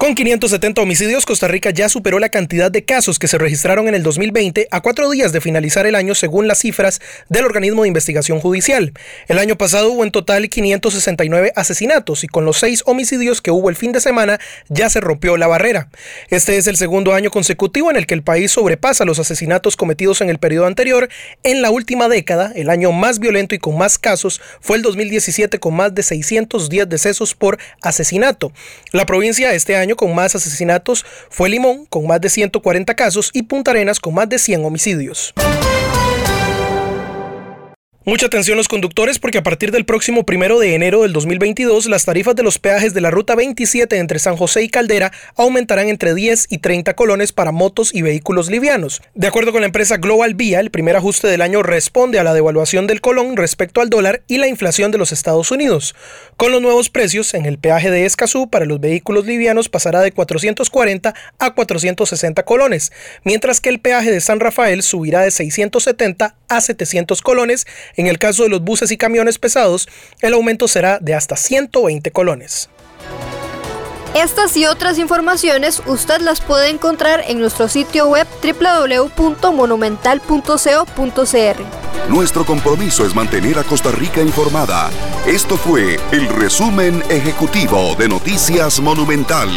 Con 570 homicidios, Costa Rica ya superó la cantidad de casos que se registraron en el 2020 a cuatro días de finalizar el año según las cifras del organismo de investigación judicial. El año pasado hubo en total 569 asesinatos y con los seis homicidios que hubo el fin de semana ya se rompió la barrera. Este es el segundo año consecutivo en el que el país sobrepasa los asesinatos cometidos en el periodo anterior. En la última década, el año más violento y con más casos fue el 2017 con más de 610 decesos por asesinato. La provincia este año con más asesinatos fue Limón, con más de 140 casos, y Punta Arenas, con más de 100 homicidios. Mucha atención los conductores porque a partir del próximo primero de enero del 2022 las tarifas de los peajes de la ruta 27 entre San José y Caldera aumentarán entre 10 y 30 colones para motos y vehículos livianos. De acuerdo con la empresa Global Vía, el primer ajuste del año responde a la devaluación del colón respecto al dólar y la inflación de los Estados Unidos. Con los nuevos precios, en el peaje de Escazú para los vehículos livianos pasará de 440 a 460 colones, mientras que el peaje de San Rafael subirá de 670 a 700 colones en el caso de los buses y camiones pesados, el aumento será de hasta 120 colones. Estas y otras informaciones usted las puede encontrar en nuestro sitio web www.monumental.co.cr. Nuestro compromiso es mantener a Costa Rica informada. Esto fue el resumen ejecutivo de Noticias Monumental.